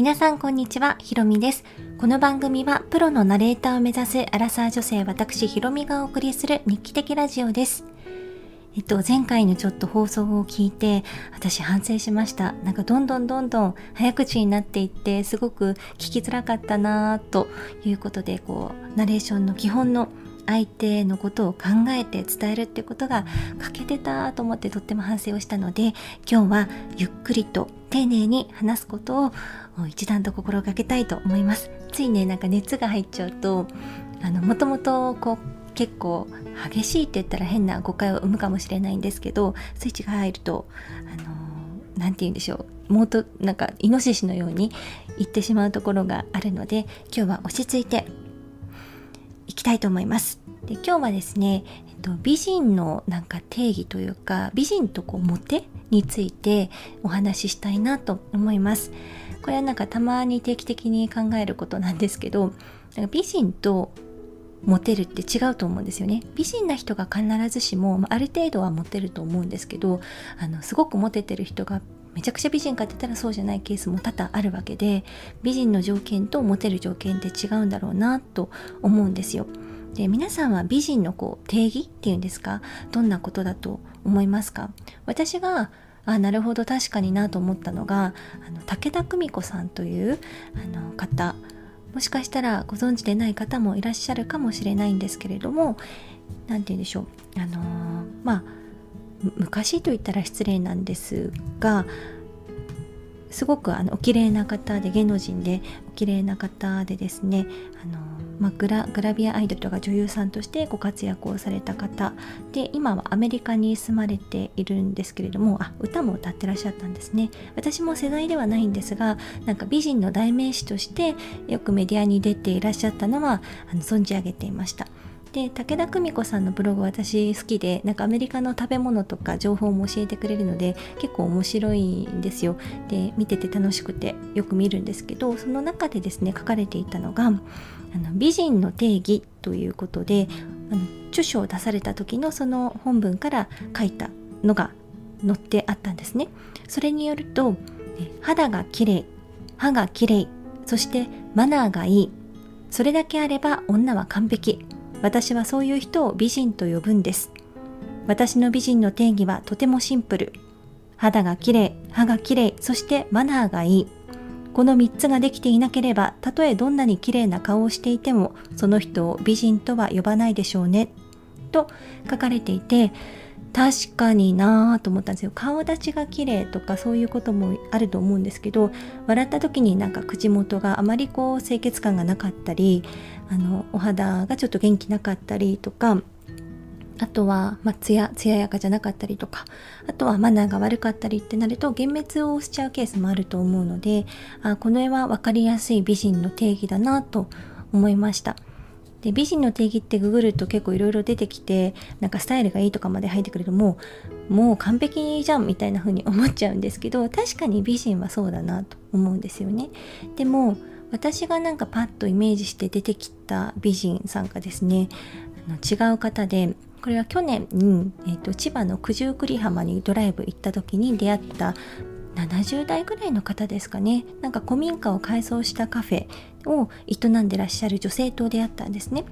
皆さんこんにちは、ひろみです。この番組はプロのナレーターを目指すアラサー女性私ひろみがお送りする日記的ラジオです。えっと、前回のちょっと放送を聞いて、私反省しました。なんかどんどんどんどん早口になっていって、すごく聞きづらかったなぁということで、こう、ナレーションの基本の相手のことを考えて伝えるってことが欠けてたと思ってとっても反省をしたので今日はゆっくりと丁寧に話すことを一段と心がけたいと思いますついねなんか熱が入っちゃうとあのもともとこう結構激しいって言ったら変な誤解を生むかもしれないんですけどスイッチが入るとあの何て言うんでしょうもっとなんかイノシシのように言ってしまうところがあるので今日は落ち着いていきたいと思います。で今日はですね、えっと、美人のなんか定義というか美人とこうモテについてお話ししたいなと思いますこれはなんかたまに定期的に考えることなんですけどか美人とモテるって違うと思うんですよね美人な人が必ずしもある程度はモテると思うんですけどあのすごくモテてる人がめちゃくちゃ美人かって言ったらそうじゃないケースも多々あるわけで美人の条件とモテる条件って違うんだろうなと思うんですよ。で皆さんは美人のこう定義っていうんですか？どんなことだと思いますか？私があなるほど確かになと思ったのがあの武田久美子さんというあの方。もしかしたらご存知でない方もいらっしゃるかもしれないんですけれども何て言うんでしょう。あのー、まあ昔と言ったら失礼なんですがすごくあのお綺麗な方で芸能人でお綺麗な方でですねあの、まあ、グラグラビアアイドルとか女優さんとしてご活躍をされた方。で今はアメリカに住まれているんですけれどもあ歌も歌ってらっしゃったんですね。私も世代ではないんですがなんか美人の代名詞としてよくメディアに出ていらっしゃったのはあの存じ上げていました。で武田久美子さんのブログ私好きでなんかアメリカの食べ物とか情報も教えてくれるので結構面白いんですよ。で見てて楽しくてよく見るんですけどその中でですね書かれていたのがあの美人の定義ということであの著書を出された時のその本文から書いたのが載ってあったんですね。それによると肌が綺麗歯が綺麗そしてマナーがいいそれだけあれば女は完璧私はそういう人を美人と呼ぶんです。私の美人の定義はとてもシンプル。肌が綺麗、歯が綺麗、そしてマナーがいい。この3つができていなければ、たとえどんなに綺麗な顔をしていても、その人を美人とは呼ばないでしょうね。と書かれていて、確かになぁと思ったんですよ顔立ちが綺麗とかそういうこともあると思うんですけど笑った時になんか口元があまりこう清潔感がなかったりあのお肌がちょっと元気なかったりとかあとは、まあ、つや、つややかじゃなかったりとか、あとはマナーが悪かったりってなると、幻滅をしちゃうケースもあると思うので、あこの絵は分かりやすい美人の定義だなと思いました。で美人の定義ってググると結構いろいろ出てきてなんかスタイルがいいとかまで入ってくるともうもう完璧じゃんみたいな風に思っちゃうんですけど確かに美人はそうだなと思うんですよね。でも私がなんかパッとイメージして出てきた美人さんがですねあの違う方でこれは去年に、えーと、千葉の九十九里浜にドライブ行った時に出会った70代ぐらいの方ですかね。なんか古民家を改装したカフェを営んでらっしゃる女性と出会ったんですね。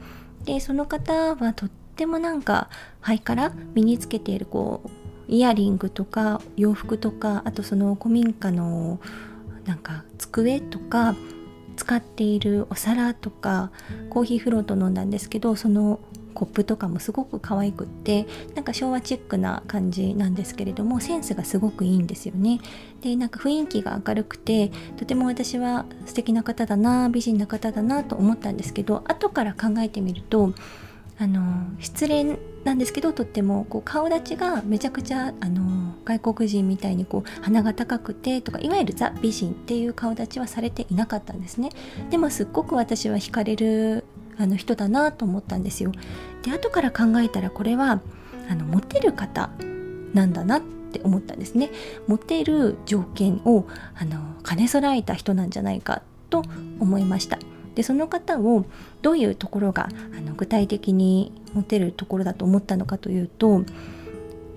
でその方はとってもなんか肺から身につけているこうイヤリングとか洋服とかあとその古民家のなんか机とか使っているお皿とかコーヒーフロート飲んだんですけどそのコップとかもすごく可愛くってなんか昭和チックな感じなんですけれどもセンスがすごくいいんですよね。でなんか雰囲気が明るくてとても私は素敵な方だな美人な方だなと思ったんですけど後から考えてみるとあの失恋なんですけどとってもこう顔立ちがめちゃくちゃあの外国人みたいにこう鼻が高くてとかいわゆるザ美人っていう顔立ちはされていなかったんですね。でもすっごく私は惹かれるあの人だなと思ったんですよ。で後から考えたらこれはあのモテる方なんだなって思ったんですね。モテる条件をあの兼ね備えた人なんじゃないかと思いました。でその方をどういうところがあの具体的にモテるところだと思ったのかというと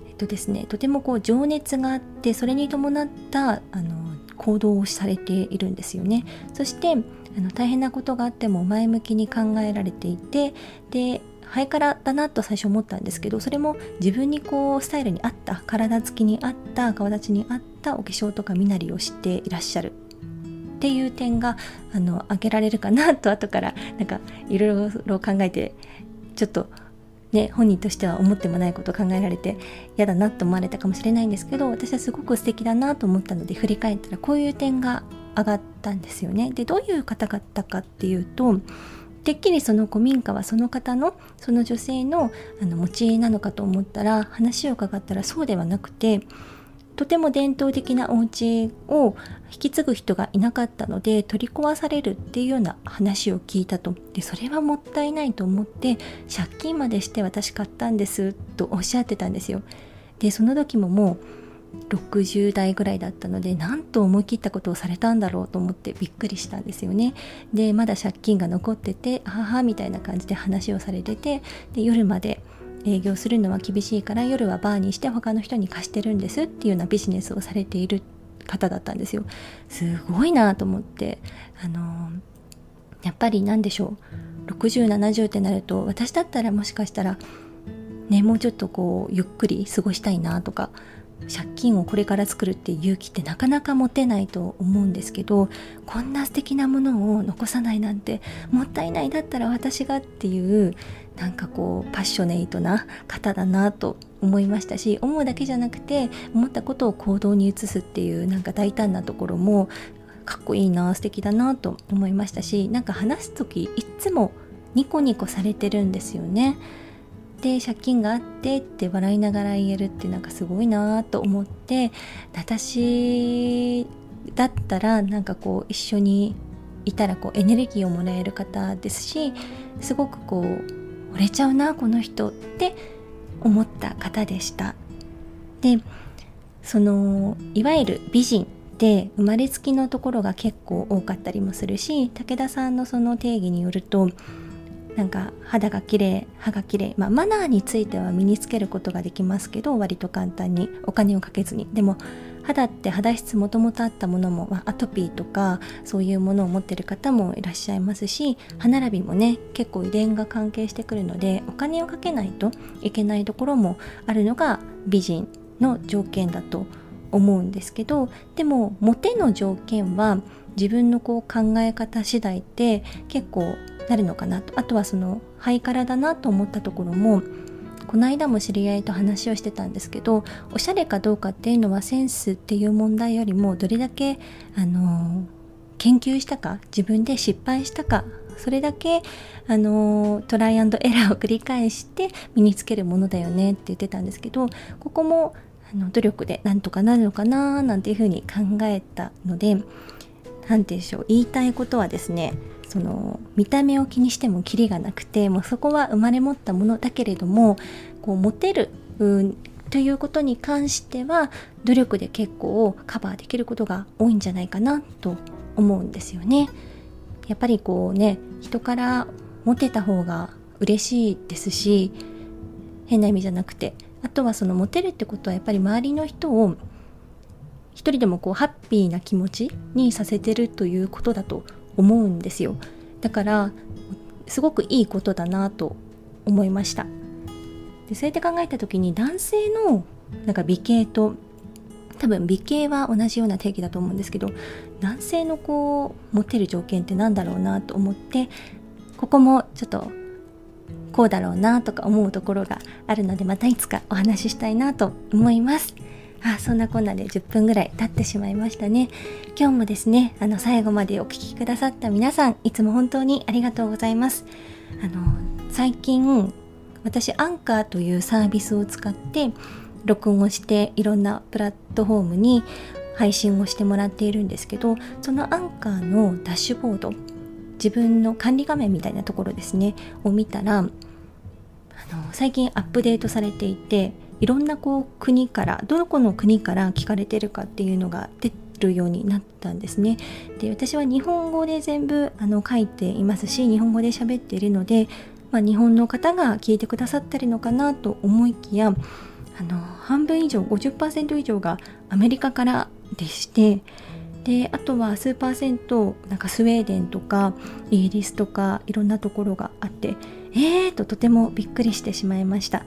えっとですねとてもこう情熱があってそれに伴ったあの行動をされているんですよね。そしてあの大変なことがあっても前向きに考えられていてでハイカラだなと最初思ったんですけどそれも自分にこうスタイルに合った体つきに合った顔立ちに合ったお化粧とか身なりをしていらっしゃる。っていう点があの挙げられるかなと後からなんかいろいろ考えてちょっとね、本人としては思ってもないことを考えられて嫌だなと思われたかもしれないんですけど私はすごく素敵だなと思ったので振り返ったらこういう点が上がったんですよね。でどういう方々かっていうとてっきりその古民家はその方のその女性のあの持ち家なのかと思ったら話を伺ったらそうではなくてとても伝統的なお家を引き継ぐ人がいなかったので取り壊されるっていうような話を聞いたと。でそれはもったいないと思って借金までして私買ったんですとおっしゃってたんですよ。でその時ももう60代ぐらいだったのでなんと思い切ったことをされたんだろうと思ってびっくりしたんですよね。でまだ借金が残ってて母みたいな感じで話をされててで夜まで営業するのは厳しいから夜はバーにして他の人に貸してるんですっていうようなビジネスをされている方だったんですよ。すごいなと思って。あのー、やっぱり何でしょう。6070ってなると私だったらもしかしたらねもうちょっとこうゆっくり過ごしたいなとか借金をこれから作るっていう勇気ってなかなか持てないと思うんですけどこんな素敵なものを残さないなんてもったいないだったら私がっていうなんかこうパッショネイトな方だなと思いましたし思うだけじゃなくて思ったことを行動に移すっていうなんか大胆なところもかっこいいな素敵だなと思いましたしなんか話す時いっつもニコニコされてるんですよね。で借金があってって笑いながら言えるってなんかすごいなと思って私だったらなんかこう一緒にいたらこうエネルギーをもらえる方ですしすごくこう惚れちゃうなこの人って思った方でした。でそのいわゆる美人って生まれつきのところが結構多かったりもするし武田さんのその定義によるとなんか肌が綺麗歯が綺麗まあマナーについては身につけることができますけど割と簡単にお金をかけずに。でも肌って肌質もともとあったものも、まあ、アトピーとかそういうものを持ってる方もいらっしゃいますし歯並びもね結構遺伝が関係してくるのでお金をかけないといけないところもあるのが美人の条件だと思うんですけどでもモテの条件は自分のこう考え方次第って結構なるのかなと。あとはそのハイカラだなと思ったところもこの間も知り合いと話をしてたんですけどおしゃれかどうかっていうのはセンスっていう問題よりもどれだけあの研究したか自分で失敗したかそれだけあのトライアンドエラーを繰り返して身につけるものだよねって言ってたんですけどここもあの努力でなんとかなるのかななんていうふうに考えたので何て言うんでしょう。言いたいことはですねその見た目を気にしてもキリがなくてもうそこは生まれ持ったものだけれどもこうモテるということに関しては努力で結構カバーできることが多いんじゃないかなと思うんですよね。やっぱりこうね人からモテた方が嬉しいですし変な意味じゃなくてあとはそのモテるってことはやっぱり周りの人を一人でもこうハッピーな気持ちにさせてるということだと思うんですよだからすごくいいことだなと思いましたでそうやって考えた時に男性のなんか美形と多分美形は同じような定義だと思うんですけど男性のこう持ってる条件って何だろうなと思ってここもちょっとこうだろうなとか思うところがあるのでまたいつかお話ししたいなと思います。あそんなこんなで10分ぐらい経ってしまいましたね。今日もですねあの最後までお聴きくださった皆さんいつも本当にありがとうございます。あの最近私アンカーというサービスを使って録音をしていろんなプラットフォームに配信をしてもらっているんですけどそのアンカーのダッシュボード自分の管理画面みたいなところですねを見たらあの最近アップデートされていていろんなこう国からどこの国から聞かれてるかっていうのが出るようになったんですね。で私は日本語で全部あの書いていますし日本語で喋っているので、まあ、日本の方が聞いてくださってるのかなと思いきやあの半分以上50%以上がアメリカからでしてであとは数パーセントなんかスウェーデンとかイギリスとかいろんなところがあってえーととてもびっくりしてしまいました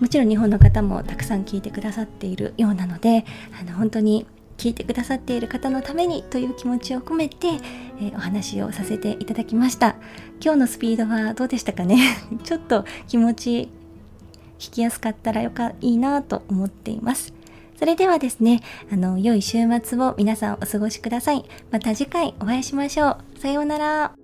もちろん日本の方もたくさん聞いてくださっているようなのであの本当に聞いてくださっている方のためにという気持ちを込めて、えー、お話をさせていただきました今日のスピードはどうでしたかね？ちょっと気持ち引きやすかったらよかいいなと思っていますそれではですね、あの、良い週末を皆さんお過ごしください。また次回お会いしましょう。さようなら。